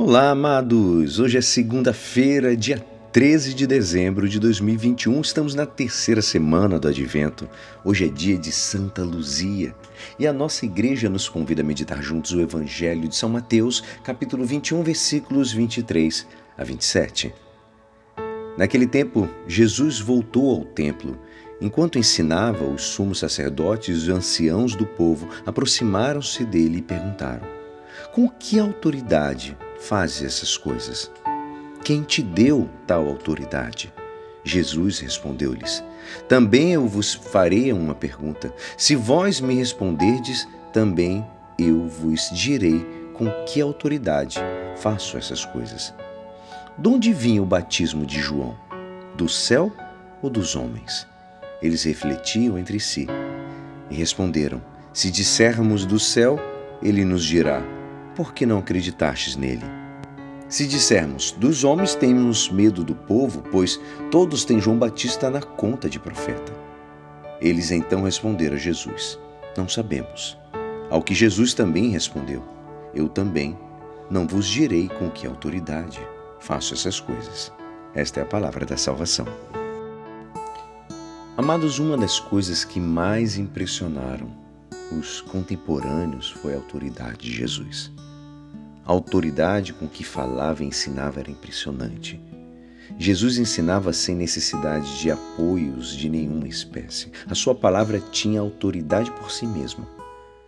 Olá, amados! Hoje é segunda-feira, dia 13 de dezembro de 2021. Estamos na terceira semana do Advento. Hoje é dia de Santa Luzia e a nossa igreja nos convida a meditar juntos o Evangelho de São Mateus, capítulo 21, versículos 23 a 27. Naquele tempo, Jesus voltou ao templo. Enquanto ensinava, os sumos sacerdotes e os anciãos do povo aproximaram-se dele e perguntaram: Com que autoridade fazes essas coisas? Quem te deu tal autoridade? Jesus respondeu-lhes: Também eu vos farei uma pergunta. Se vós me responderdes, também eu vos direi com que autoridade faço essas coisas. De onde vinha o batismo de João? Do céu ou dos homens? Eles refletiam entre si e responderam: Se dissermos do céu, ele nos dirá: Por que não acreditastes nele? Se dissermos, dos homens temos medo do povo, pois todos têm João Batista na conta de profeta. Eles então responderam a Jesus: Não sabemos. Ao que Jesus também respondeu: Eu também não vos direi com que autoridade faço essas coisas. Esta é a palavra da salvação. Amados, uma das coisas que mais impressionaram os contemporâneos foi a autoridade de Jesus. A autoridade com que falava e ensinava era impressionante. Jesus ensinava sem necessidade de apoios de nenhuma espécie. A sua palavra tinha autoridade por si mesma.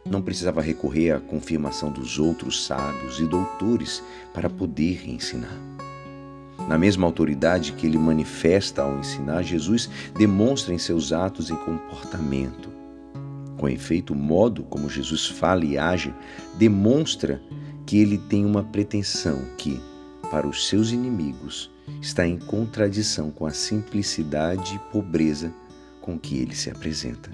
Não precisava recorrer à confirmação dos outros sábios e doutores para poder ensinar. Na mesma autoridade que ele manifesta ao ensinar, Jesus demonstra em seus atos e comportamento. Com efeito, o modo como Jesus fala e age demonstra que ele tem uma pretensão que, para os seus inimigos, está em contradição com a simplicidade e pobreza com que ele se apresenta.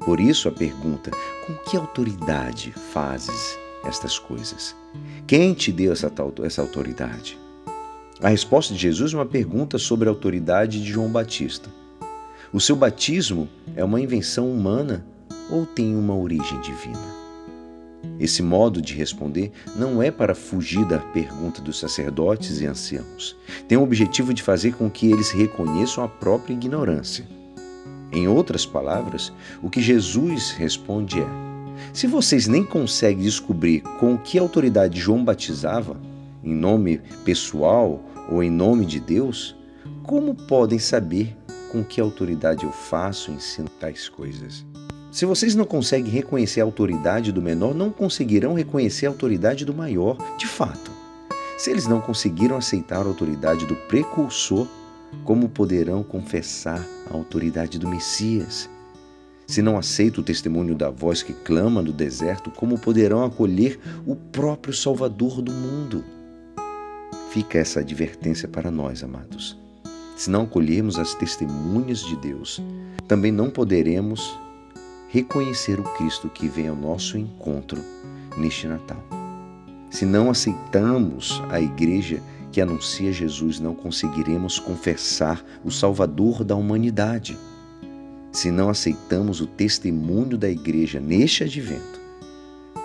Por isso a pergunta: com que autoridade fazes estas coisas? Quem te deu essa, essa autoridade? A resposta de Jesus é uma pergunta sobre a autoridade de João Batista. O seu batismo é uma invenção humana ou tem uma origem divina? Esse modo de responder não é para fugir da pergunta dos sacerdotes e anciãos. Tem o objetivo de fazer com que eles reconheçam a própria ignorância. Em outras palavras, o que Jesus responde é: se vocês nem conseguem descobrir com que autoridade João batizava, em nome pessoal ou em nome de Deus, como podem saber com que autoridade eu faço e ensino tais coisas? Se vocês não conseguem reconhecer a autoridade do menor, não conseguirão reconhecer a autoridade do maior, de fato. Se eles não conseguiram aceitar a autoridade do precursor, como poderão confessar a autoridade do Messias? Se não aceitam o testemunho da voz que clama no deserto, como poderão acolher o próprio Salvador do mundo? Fica essa advertência para nós, amados. Se não acolhermos as testemunhas de Deus, também não poderemos reconhecer o Cristo que vem ao nosso encontro neste Natal. Se não aceitamos a igreja que anuncia Jesus, não conseguiremos confessar o Salvador da humanidade. Se não aceitamos o testemunho da igreja neste advento,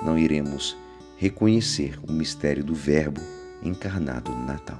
não iremos reconhecer o mistério do Verbo encarnado no Natal.